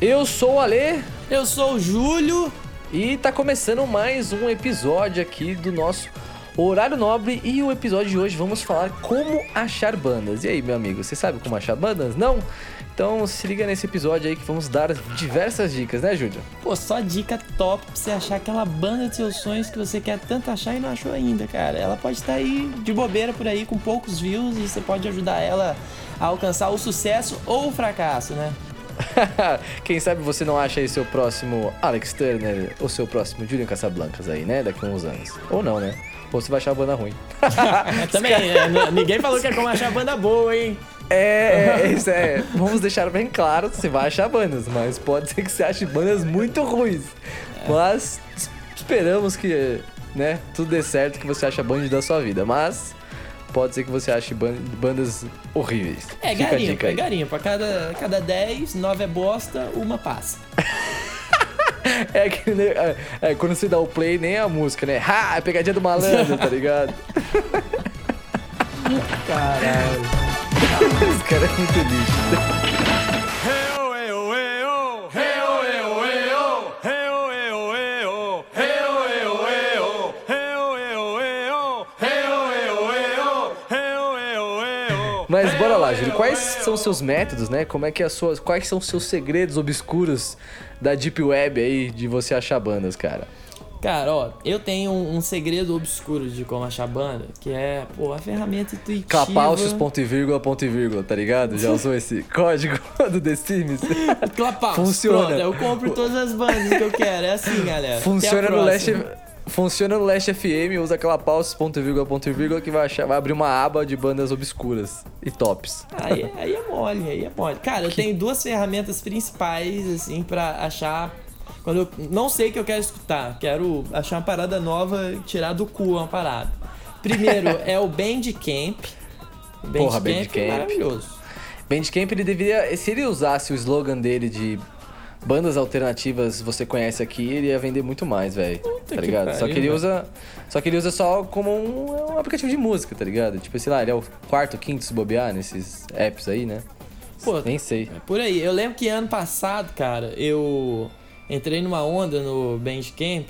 Eu sou o Ale Eu sou o Júlio. e tá começando mais um episódio aqui do nosso Horário Nobre e o episódio de hoje vamos falar como achar bandas. E aí, meu amigo, você sabe como achar bandas? Não? Então se liga nesse episódio aí que vamos dar diversas dicas, né, Júlio? Pô, só dica top pra você achar aquela banda de seus sonhos que você quer tanto achar e não achou ainda, cara. Ela pode estar aí de bobeira por aí com poucos views e você pode ajudar ela a alcançar o sucesso ou o fracasso, né? Quem sabe você não acha aí seu próximo Alex Turner ou seu próximo Julian Casablancas aí, né? Daqui a uns anos. Ou não, né? Ou você vai achar a banda ruim. Também, é, ninguém falou que é como achar banda boa, hein? É, é, isso é. Vamos deixar bem claro, você vai achar bandas, mas pode ser que você ache bandas muito ruins. Mas es- esperamos que, né, tudo dê certo, que você ache a banda da sua vida. Mas pode ser que você ache ban- bandas horríveis. É Fica a garimpo, dica é garimpo. A cada, cada 10, 9 é bosta, uma passa. É que é, é, quando você dá o play, nem a música, né? Ha! É pegadinha do malandro, tá ligado? Caralho. Esse cara é muito lixo. Júlio. Quais são os seus métodos, né? Como é que é as suas. Quais são os seus segredos obscuros da Deep Web aí de você achar bandas, cara? Cara, ó, eu tenho um, um segredo obscuro de como achar banda, que é, pô, a ferramenta intuitiva. Clapalcios, ponto e vírgula, ponto e vírgula, tá ligado? Já usou esse código do The Sims? Clapalcios. Funciona. Pronto, eu compro todas as bandas que eu quero. É assim, galera. Funciona Até a no Last. Funciona no Last FM, usa Clapalcios, ponto e vírgula, ponto e vírgula, que vai, achar, vai abrir uma aba de bandas obscuras e tops. Aí, aí é mole, aí é mole. Cara, eu tenho duas ferramentas principais, assim, pra achar. Quando eu não sei o que eu quero escutar, quero achar uma parada nova e tirar do cu uma parada. Primeiro é o Bandcamp. Bandcamp Porra, é Bandcamp. maravilhoso. Bandcamp, ele deveria. Se ele usasse o slogan dele de bandas alternativas você conhece aqui, ele ia vender muito mais, velho. Tá ligado? só pariu, que ele usa. Só que ele usa só como um, um aplicativo de música, tá ligado? Tipo, sei lá, ele é o quarto, quinto se bobear nesses apps aí, né? Pô, Nem sei. É por aí. Eu lembro que ano passado, cara, eu entrei numa onda no Bandcamp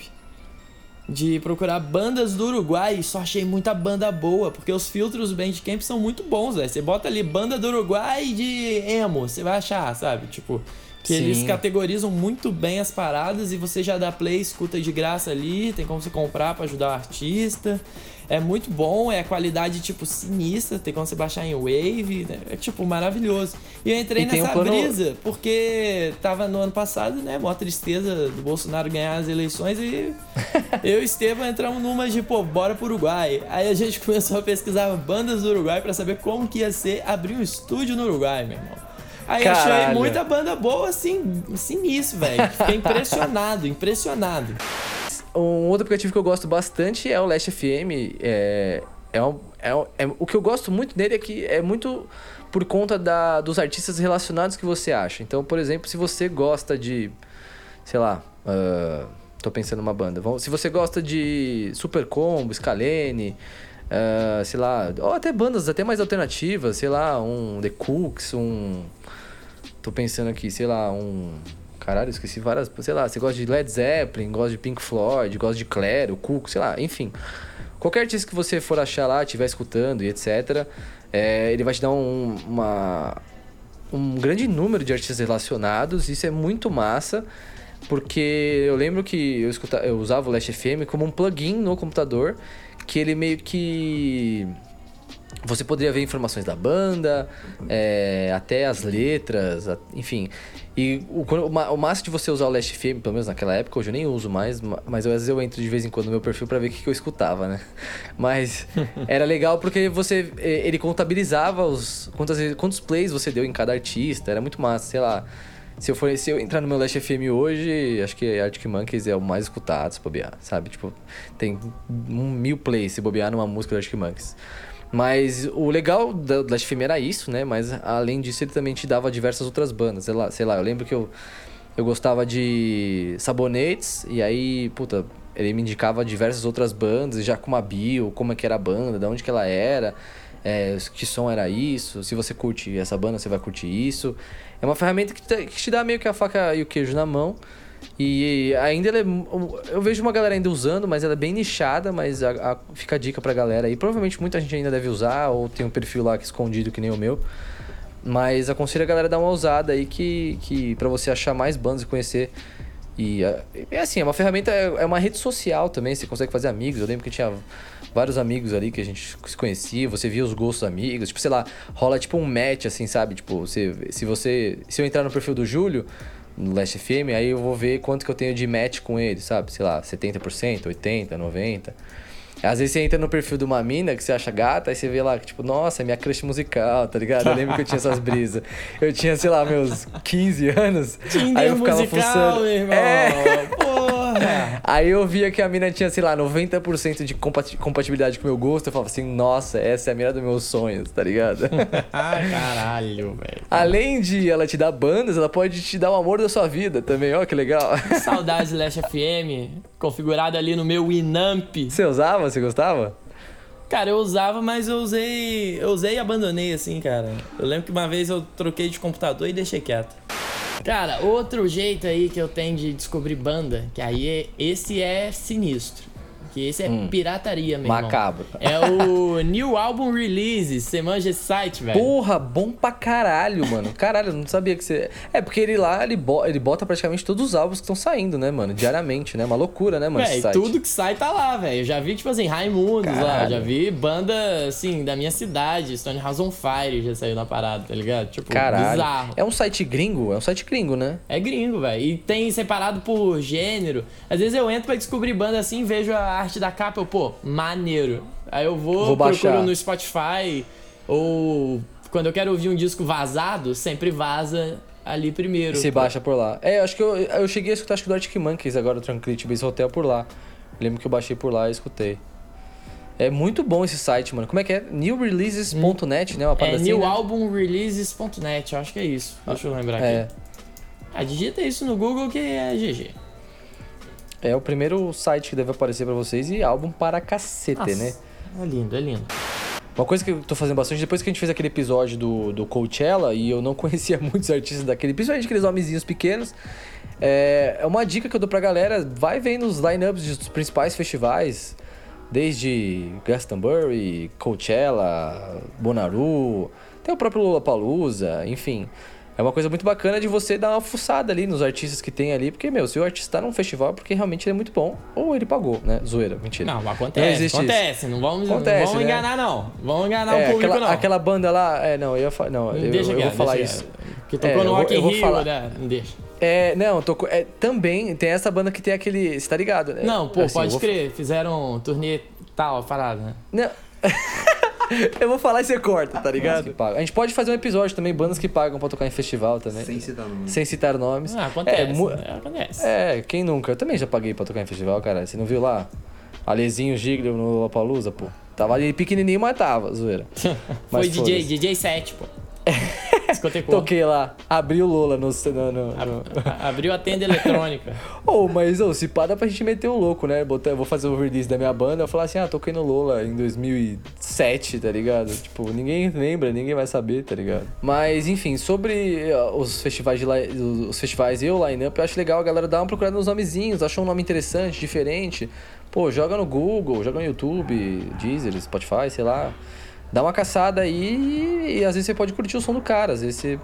de procurar bandas do Uruguai e só achei muita banda boa, porque os filtros do Bandcamp são muito bons, velho. Você bota ali banda do Uruguai de emo, você vai achar, sabe? Tipo, que Sim. eles categorizam muito bem as paradas e você já dá play, escuta de graça ali, tem como você comprar pra ajudar o artista. É muito bom, é qualidade, tipo, sinistra, tem como você baixar em Wave, né? é, tipo, maravilhoso. E eu entrei E nessa um plano- brisa, porque tava no ano passado, né, mó tristeza do Bolsonaro ganhar as eleições e eu e Estevam entramos numa de, pô, bora pro Uruguai. Aí a gente começou a pesquisar bandas do Uruguai pra saber como que ia ser abrir um estúdio no Uruguai, meu irmão. Aí achei Caralho. muita banda boa, assim, sinistro, velho. Fiquei impressionado, impressionado. Um outro aplicativo que eu gosto bastante é o Last FM. É, é, um- é um- é- o que eu gosto muito dele é que é muito por conta da, dos artistas relacionados que você acha. Então, por exemplo, se você gosta de. Sei lá. ah, tô pensando numa banda. Se você gosta de Super Combo, Scalene. Ah, sei lá, ou até bandas até mais alternativas, sei lá, um The Cooks, um. Tô pensando aqui, sei lá, um. Caralho, esqueci várias. Sei lá, você gosta de Led Zeppelin, gosta de Pink Floyd, gosta de Claire, o Cuco, sei lá, enfim. Qualquer artista que você for achar lá, estiver escutando e etc., é, ele vai te dar um, uma, um grande número de artistas relacionados. Isso é muito massa, porque eu lembro que eu, escuta, eu usava o Last FM como um plugin no computador, que ele meio que você poderia ver informações da banda, é, até as letras, a- enfim. E o, o, o massa de você usar o Last FM, pelo menos naquela época, hoje eu nem uso mais, ma- mas às vezes eu entro de vez em quando no meu perfil pra ver o que, que eu escutava, né? Mas era legal porque você eh, ele contabilizava os quantas, quantos plays você deu em cada artista, era muito massa, sei lá. Se eu, for, se eu entrar no meu Last FM hoje, acho que Arctic Monkeys é o mais escutado, se bobear, sabe? Tipo, tem um mil plays se bobear numa música do Arctic Monkeys. Mas o legal da Last FM era isso, né? Mas além disso, ele também te dava diversas outras bandas. Sei lá, sei lá eu lembro que eu, eu gostava de Sabonetes, e aí, puta, ele me indicava diversas outras bandas, já com uma bio, como é que era a banda, de onde que ela era. É, que som era isso, se você curte essa banda, você vai curtir isso. É uma ferramenta que te, que te dá meio que a faca e o queijo na mão. E ainda ela é, eu vejo uma galera ainda usando, mas ela é bem nichada, mas a, a, fica a dica pra galera. E provavelmente muita gente ainda deve usar, ou tem um perfil lá que é escondido que nem o meu. Mas aconselho a galera a dar uma usada aí que, que para você achar mais bandas e conhecer. E é assim, é uma ferramenta, é, é uma rede social também, você consegue fazer amigos. Eu lembro que tinha vários amigos ali que a gente se conhecia, você via os gostos amigos, tipo, sei lá, rola tipo um match, assim, sabe? Tipo, você, se você. Se eu entrar no perfil do Júlio, no Last FM, aí eu vou ver quanto que eu tenho de match com ele, sabe? Sei lá, 70%, 80%, 90%. Às vezes você entra no perfil de uma mina que você acha gata, aí você vê lá, tipo, nossa, é minha crush musical, tá ligado? Eu lembro que eu tinha essas brisas. Eu tinha, sei lá, meus 15 anos. Tinder aí eu ficava musical, fuçando. meu irmão. É. Porra. Aí eu via que a mina tinha, sei lá, 90% de compati- compatibilidade com o meu gosto. Eu falava assim, nossa, essa é a mina dos meus sonhos, tá ligado? Ai, caralho, velho. Além de ela te dar bandas, ela pode te dar o amor da sua vida também, ó, que legal. Saudades Last FM, configurado ali no meu Winamp. Você usava? Você gostava? Cara, eu usava, mas eu usei. Eu usei e abandonei, assim, cara. Eu lembro que uma vez eu troquei de computador e deixei quieto. Cara, outro jeito aí que eu tenho de descobrir banda, que aí é, esse é sinistro. Que esse é pirataria mesmo. Macabro. É o New Album Release. Você manja esse site, velho? Porra, bom pra caralho, mano. Caralho, eu não sabia que você. É, porque ele lá, ele, bo... ele bota praticamente todos os álbuns que estão saindo, né, mano? Diariamente, né? Uma loucura, né, mano? Véi, tudo que sai tá lá, velho. Eu já vi, tipo assim, Raimundos lá. Já vi banda, assim, da minha cidade. Stone House on Fire já saiu na parada, tá ligado? Tipo, Caralho. bizarro. É um site gringo? É um site gringo, né? É gringo, velho. E tem separado por gênero. Às vezes eu entro pra descobrir banda assim, vejo a arte da capa, eu, pô, maneiro. Aí eu vou, Vou baixar. procuro no Spotify, ou quando eu quero ouvir um disco vazado, sempre vaza ali primeiro. E você pô. baixa por lá. É, eu acho que eu, eu cheguei a escutar acho que do Arctic Monkeys agora, o Tranquility Base Hotel por lá. Lembro que eu baixei por lá e escutei. É muito bom esse site, mano. Como é que é? Newreleases.net, né? Uma É assim, né? newalbumreleases.net, eu acho que é isso. Deixa eu lembrar É. aqui. Ah, digita isso no Google que é GG. É o primeiro site que deve aparecer pra vocês e álbum para cacete, né? É lindo, é lindo. Uma coisa que eu tô fazendo bastante, depois que a gente fez aquele episódio do, do Coachella, e eu não conhecia muitos artistas daquele, principalmente aqueles homenzinhos pequenos, é, é uma dica que eu dou pra galera, vai vendo os lineups dos principais festivais, desde Glastonbury, Coachella, Bonnaroo, até o próprio Lollapalooza, enfim. É uma coisa muito bacana de você dar uma fuçada ali nos artistas que tem ali, porque, meu, se o artista tá num festival é porque realmente ele é muito bom, ou ele pagou, né? Zoeira, mentira. Não, mas Não acontece, existe acontece. Não vamos, Acontece, não vamos né? enganar, não. Vamos enganar É, o público, aquela, não. aquela banda lá, é, não, eu ia falar, não, eu, deixa eu quieto, vou falar isso. Que tocou É, no eu Rock in eu Rio, falar. né? Não deixa. É, não, tô, é, também tem essa banda que tem aquele, você tá ligado, né? Não, pô, Assim, eu pode vou- crer. Fizeram um turnê tal, parada, né? Não. eu vou falar e você corta, tá ligado? A gente pode fazer um episódio também, bandas que pagam pra tocar em festival também. Sem citar nome. Sem citar nomes. Ah, acontece. É, né? Acontece. é, quem nunca? Eu também já paguei pra tocar em festival, cara. Você não viu lá? Alezinho Giglio no Lollapalooza, pô. Tava ali pequenininho, mas tava, zoeira. Foi Mas DJ, foda-se. DJ 7, pô. Toquei lá, abri o Lola no... no, no, Abriu a tenda eletrônica. Ô, mas ô, se pá, dá pra gente meter o louco, né? Botar, vou fazer o release da minha banda, eu falar assim, ah, toquei no Lola em 2007, tá ligado? Tipo, ninguém lembra, ninguém vai saber, tá ligado? Mas, enfim, sobre ó, os festivais de li- os festivais e o line-up, eu acho legal a galera dar uma procurada nos nomezinhos, achou um nome interessante, diferente. Pô, joga no Google, joga no YouTube, Deezer, Spotify, sei lá. Dá uma caçada aí e às vezes você pode curtir o som do cara. Às vezes você...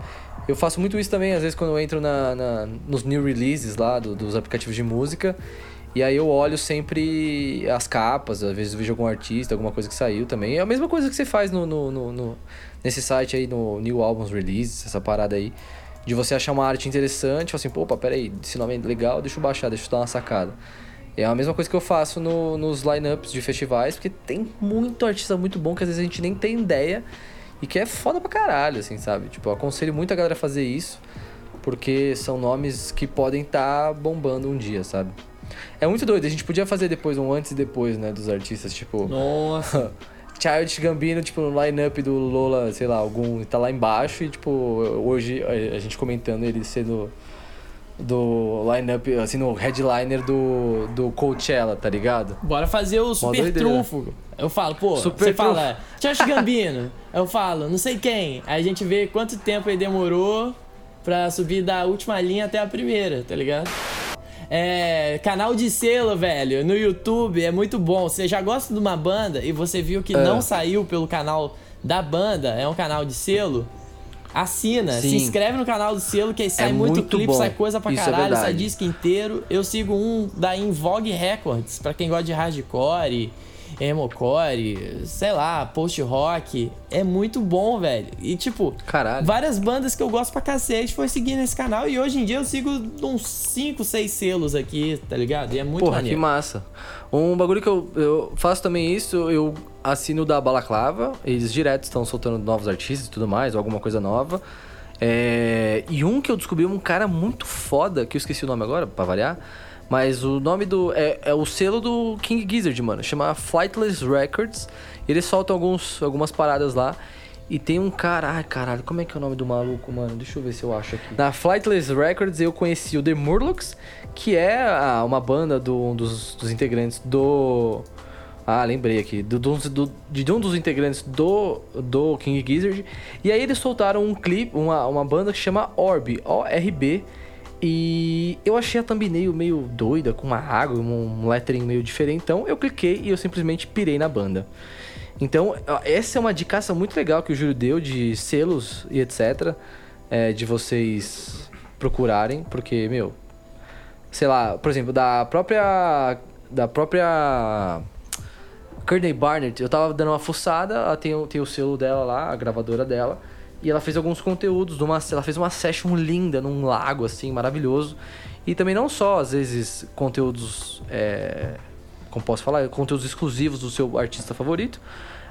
Eu faço muito isso também, às vezes quando eu entro na, na- nos new releases lá do- dos aplicativos de música. E aí eu olho sempre as capas, às vezes vejo algum artista, alguma coisa que saiu também. É a mesma coisa que você faz no, no- no- no- nesse site aí, no New Albums Releases, essa parada aí. De você achar uma arte interessante, fala assim, opa, peraí, esse nome é legal, deixa eu baixar, deixa eu dar uma sacada. É a mesma coisa que eu faço no- nos lineups de festivais, porque tem muito artista muito bom que às vezes a gente nem tem ideia e que é foda pra caralho, assim, sabe? Tipo, eu aconselho muito a galera a fazer isso, porque são nomes que podem estar bombando um dia, sabe? É muito doido, a gente podia fazer depois um antes e depois, né, dos artistas, tipo... Nossa. Childish Gambino, tipo, no line-up do Lola, sei lá, algum tá lá embaixo e, tipo, hoje a gente comentando ele sendo do line-up, assim, no headliner do, do Coachella, tá ligado? Bora fazer o super doideira. trunfo. Eu falo, pô, Super você trunfo. fala, Josh Gambino. eu falo, não sei quem. Aí a gente vê quanto tempo ele demorou pra subir da última linha até a primeira, tá ligado? É, canal de selo, velho, no YouTube é muito bom. Você já gosta de uma banda e você viu que É. não saiu pelo canal da banda, é um canal de selo. Assina, se Sim. inscreve no canal do selo que aí sai muito, muito clipe, bom. sai coisa pra Isso é caralho, sai verdade. disco inteiro. Eu sigo um da Invogue Records, pra quem gosta de hardcore, emocore, sei lá, post-rock. É muito bom, velho. E tipo, Caralho. várias bandas que eu gosto pra cacete foi seguindo esse canal. E hoje em dia eu sigo uns 5, 6 selos aqui, tá ligado? E é muito Porra, que maneiro. massa. Um bagulho que eu, eu faço também isso, eu assino da Balaclava, eles direto estão soltando novos artistas e tudo mais, ou alguma coisa nova. É, e um que eu descobri, um cara muito foda, que eu esqueci o nome agora, pra variar, mas o nome do. É, é o selo do King Gizzard, mano, chama Flightless Records. Eles soltam alguns, algumas paradas lá. E tem um cara, ai caralho, como é que é o nome do maluco, mano? Deixa eu ver se eu acho aqui. Na Flightless Records eu conheci o The Murlocs, que é uma banda do, um dos, dos integrantes do. Ah, lembrei aqui. Do, do, de um dos integrantes do, do King Gizzard. E aí eles soltaram um clipe, uma, uma banda que chama Orb, O-R-B. E eu achei a thumbnail meio doida, com uma água, um lettering meio diferente. Então eu cliquei e eu simplesmente pirei na banda. Então, essa é uma dicaça muito legal que o Júlio deu de selos e etc. é, de vocês procurarem, porque, meu, sei lá, por exemplo, da própria. Da própria. Courtney Barnett, eu tava dando uma fuçada, ela tem, tem o selo dela lá, a gravadora dela. E ela fez alguns conteúdos, ela fez uma session linda num lago, assim, maravilhoso. E também não só, às vezes, conteúdos. É, como posso falar? Conteúdos exclusivos do seu artista favorito.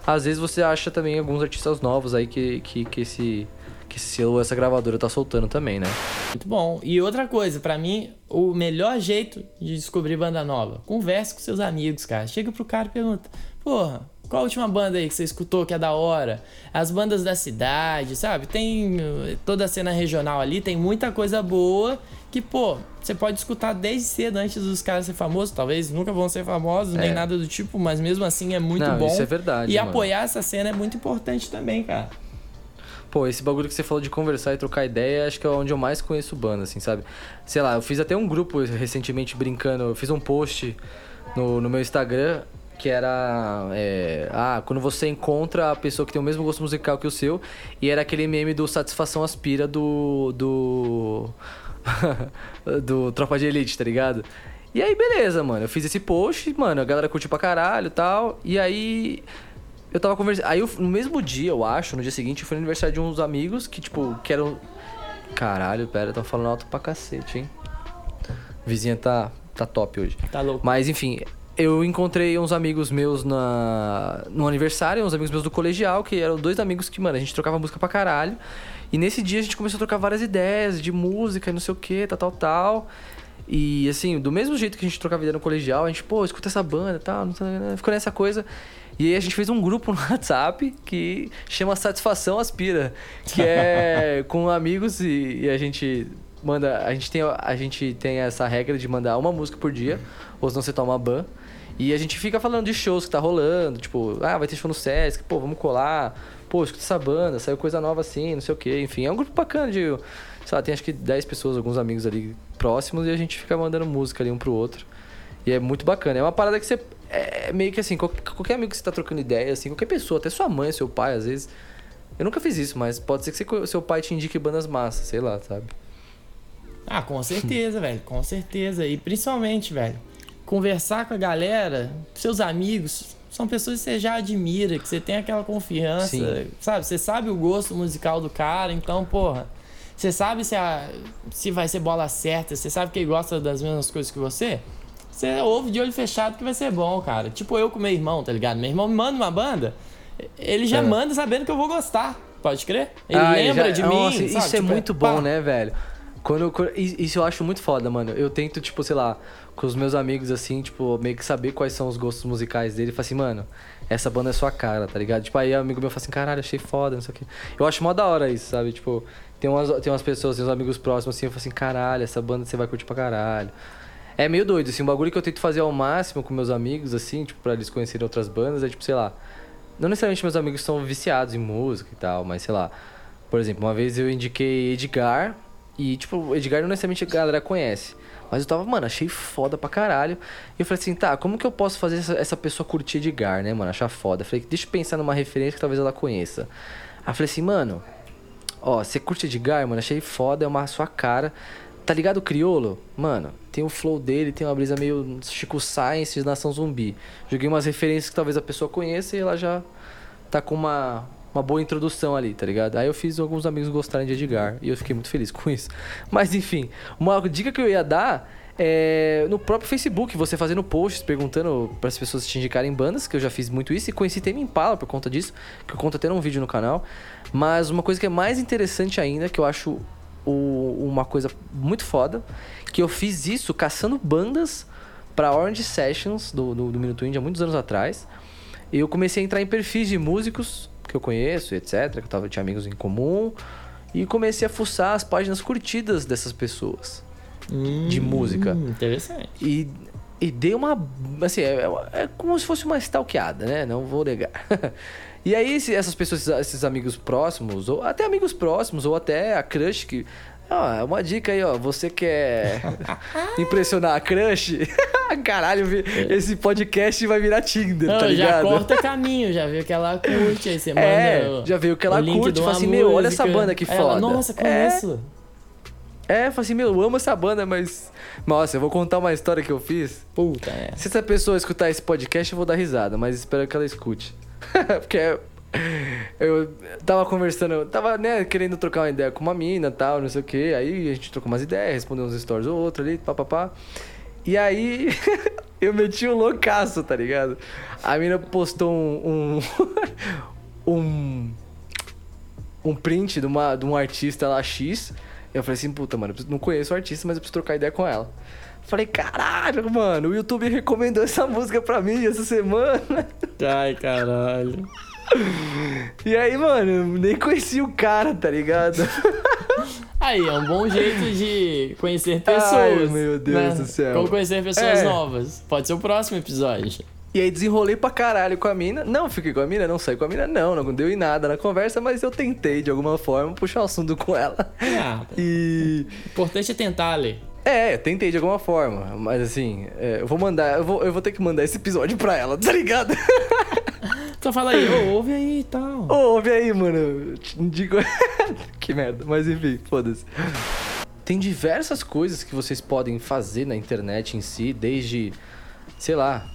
Às vezes você acha também alguns artistas novos aí que, que, que esse. Que selo, essa gravadora tá soltando também, né? Muito bom. E outra coisa, pra mim, o melhor jeito de descobrir banda nova, converse com seus amigos, cara. Chega pro cara e pergunta: Porra, qual a última banda aí que você escutou que é da hora? As bandas da cidade, sabe? Tem uh, toda a cena regional ali, tem muita coisa boa que, pô, você pode escutar desde cedo antes dos caras ser famosos. Talvez nunca vão ser famosos, nem nada do tipo, mas mesmo assim é muito Não, bom. isso é verdade, E mano. apoiar essa cena é muito importante também, cara. Pô, esse bagulho que você falou de conversar e trocar ideia, acho que é onde eu mais conheço banda, assim, sabe? Sei lá, eu fiz até um grupo recentemente brincando, eu fiz um post no, no meu Instagram que era. é, ah, quando você encontra a pessoa que tem o mesmo gosto musical que o seu, e era aquele meme do Satisfação Aspira do. do. do Tropa de Elite, tá ligado? E aí, beleza, mano. Eu fiz esse post, mano, a galera curtiu pra caralho e tal. E aí. Eu tava conversando. Aí, eu- no mesmo dia, eu acho, no dia seguinte, foi no aniversário de uns amigos que, tipo, que eram. Caralho, pera, tô falando alto pra cacete, hein? A vizinha tá, tá top hoje. Tá louco. Mas, enfim, eu encontrei uns amigos meus na, no aniversário, uns amigos meus do colegial, que eram dois amigos que, mano, a gente trocava música pra caralho. E nesse dia a gente começou a trocar várias ideias de música e não sei o que, tal, tal, tal. E assim, do mesmo jeito que a gente trocava ideia no colegial, a gente, pô, escuta essa banda e tal, não sei, ficou nessa coisa. E aí a gente fez um grupo no WhatsApp que chama Satisfação Aspira, que é com amigos e, e a gente manda, a gente tem a gente tem essa regra de mandar uma música por dia, ou senão você toma ban. E a gente fica falando de shows que tá rolando, tipo, ah, vai ter show no Sesc, pô, vamos colar. Pô, escuta essa banda, saiu coisa nova assim, não sei o quê. Enfim, é um grupo bacana de, sei lá, tem acho que 10 pessoas, alguns amigos ali próximos e a gente fica mandando música ali um pro outro. E é muito bacana. É uma parada que você. É meio que assim, qualquer, amigo que você tá trocando ideia, assim, qualquer pessoa, até sua mãe, seu pai, às vezes. Eu nunca fiz isso, mas pode ser que seu pai te indique bandas massas, sei lá, sabe? Ah, com certeza, velho, com certeza. E principalmente, velho, conversar com a galera, seus amigos, são pessoas que você já admira, que você tem aquela confiança, Sim. sabe? Você sabe o gosto musical do cara, então, porra, você sabe se, a, se vai ser bola certa, você sabe que ele gosta das mesmas coisas que você. Você ouve de olho fechado que vai ser bom, cara. Tipo eu com meu irmão, tá ligado? Meu irmão me manda uma banda, ele já É. manda sabendo que eu vou gostar. Pode crer? Ele Ah, lembra já- de Nossa, mim. Isso sabe? é Tipo, muito bom, pá. né, velho? Quando, i- isso eu acho muito foda, mano. Eu tento, tipo, sei lá, com os meus amigos, assim, tipo, meio que saber quais são os gostos musicais dele. Falar assim, mano, essa banda é sua cara, tá ligado? Tipo, aí amigo meu fala assim, caralho, achei foda, não sei o quê. Eu acho mó da hora isso, sabe? Tipo, tem umas, tem umas pessoas, tem uns amigos próximos, assim, eu falo assim, caralho, essa banda você vai curtir pra caralho. É meio doido, assim, um bagulho que eu tento fazer ao máximo com meus amigos, assim, tipo, pra eles conhecerem outras bandas, é tipo, sei lá. Não necessariamente meus amigos são viciados em música e tal, mas sei lá. Por exemplo, uma vez eu indiquei Edgar e, tipo, Edgar não necessariamente a galera conhece. Mas eu tava, mano, achei foda pra caralho. E eu falei assim, tá, como que eu posso fazer essa, essa pessoa curtir Edgar, né, mano? Achar foda. Eu falei, deixa eu pensar numa referência que talvez ela conheça. Aí eu falei assim, mano, ó, você curte Edgar, mano? Achei foda, é uma sua cara. Tá ligado o Criolo? Mano, tem o flow dele, tem uma brisa meio Chico Science, Nação Zumbi. Joguei umas referências que talvez a pessoa conheça e ela já tá com uma, uma boa introdução ali, tá ligado? Aí eu fiz alguns amigos gostarem de Edgar e eu fiquei muito feliz com isso. Mas enfim, uma dica que eu ia dar é no próprio Facebook, você fazendo posts perguntando para as pessoas te indicarem bandas, que eu já fiz muito isso e conheci Tame Impala por conta disso, que eu conto até num vídeo no canal. Mas uma coisa que é mais interessante ainda, que eu acho o- uma coisa muito foda, que eu fiz isso caçando bandas pra Orange Sessions do, do, do Minuto há muitos anos atrás. E eu comecei a entrar em perfis de músicos que eu conheço, etc, que eu tava, tinha amigos em comum, e comecei a fuçar as páginas curtidas dessas pessoas de música. Hum, Interessante. E, e dei uma. Assim, é, é- é como se fosse uma stalkeada, né? Não vou negar. E aí, essas pessoas, esses amigos próximos, ou até amigos próximos, ou até a crush que. Ó, uma dica aí, ó. Você quer impressionar a crush? Caralho, vi- esse podcast vai virar Tinder, Não, tá já ligado? corta caminho, já viu que ela curte, aí você manda. É, o- já viu que ela curte, fala assim, meu, olha essa música. banda que Aí ela, foda. Nossa, É. conheço. É, fala assim, meu, eu amo essa banda, mas. Nossa, eu vou contar uma história que eu fiz. Puta, é. Se essa pessoa escutar esse podcast, eu vou dar risada, mas espero que ela escute. Porque eu tava conversando, tava, né, querendo trocar uma ideia com uma mina tal, não sei o que. Aí a gente trocou umas ideias, respondeu uns stories ou outro ali, papapá. E aí eu meti um loucaço, tá ligado? A mina postou um. um, um um print de, uma, de um artista lá X. Eu falei assim, puta, mano, não conheço o artista, mas eu preciso trocar ideia com ela. Falei, caralho, mano, o YouTube recomendou essa música pra mim essa semana. Ai, caralho. E aí, mano, nem conheci o cara, tá ligado? Aí, é um bom jeito de conhecer pessoas. Ai, meu Deus né? do céu. Como conhecer pessoas É. novas. Pode ser o próximo episódio. E aí desenrolei pra caralho com a mina. Não fiquei com a mina, não saí com a mina, não. Não deu em nada na conversa, mas eu tentei, de alguma forma, puxar o assunto com ela. Ah, E... o importante é tentar, Lê. É, tentei de alguma forma. Mas assim, é, eu vou mandar... Eu vou, eu vou ter que mandar esse episódio pra ela, tá ligado? Então fala aí, ouve aí e tal. Ouve aí, mano. Digo... que merda. Mas enfim, foda-se. Tem diversas coisas que vocês podem fazer na internet em si, desde, sei lá,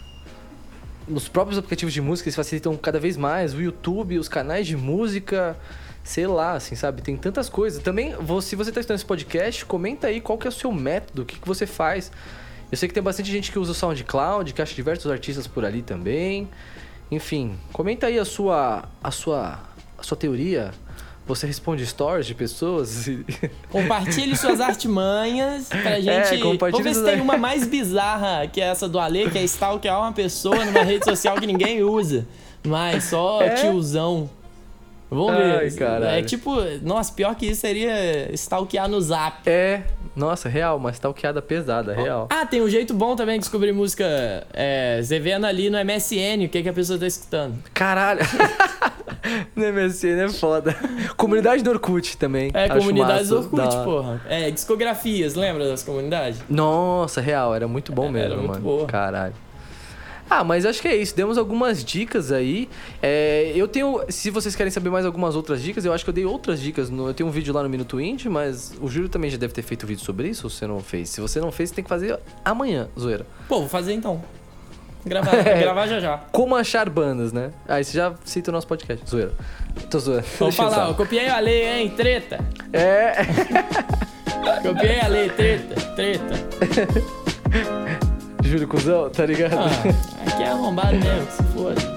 nos próprios aplicativos de música, eles facilitam cada vez mais, o YouTube, os canais de música, sei lá, assim, sabe? Tem tantas coisas. Também, se você tá estudando esse podcast, comenta aí qual que é o seu método, o que, que você faz. Eu sei que tem bastante gente que usa o SoundCloud, que acha diversos artistas por ali também. Enfim, comenta aí a sua a sua a sua teoria. Você responde stories de pessoas? e- Compartilhe suas artimanhas pra gente. É, Vamos ver se tem uma mais bizarra que é essa do Ale, que é stalkear uma pessoa numa rede social que ninguém usa. Mas só É? tiozão. Vamos Ai, ver. caralho. É tipo, nossa, pior que isso seria stalkear no zap. É, nossa, real, uma stalkeada pesada, real. Ah, tem um jeito bom também de descobrir música. É, você vendo ali no MSN o que, que a pessoa tá escutando. Caralho. no MSN é foda. Comunidade do Orkut também. É, comunidades do Orkut, da- porra. É, discografias, lembra das comunidades? Nossa, real, era muito bom Era mesmo, muito mano. boa. Caralho. Ah, mas acho que é isso. Demos algumas dicas aí. É, eu tenho. Se vocês querem saber mais algumas outras dicas, eu acho que eu dei outras dicas. No, eu tenho um vídeo lá no Minuto Indie, mas o Júlio também já deve ter feito vídeo sobre isso, ou você não fez? Se você não fez, tem que fazer amanhã, zoeira. Pô, vou fazer então. Gravar, É. gravar já já. Como achar bandas, né? Aí você já cita o nosso podcast, zoeira. Tô zoando. Deixa eu falar, eu copiei a lei, hein? Treta. É. Copiei a lei, treta, treta. Júlio Cuzão, tá ligado? Ah, aqui é arrombado mesmo, que se foda.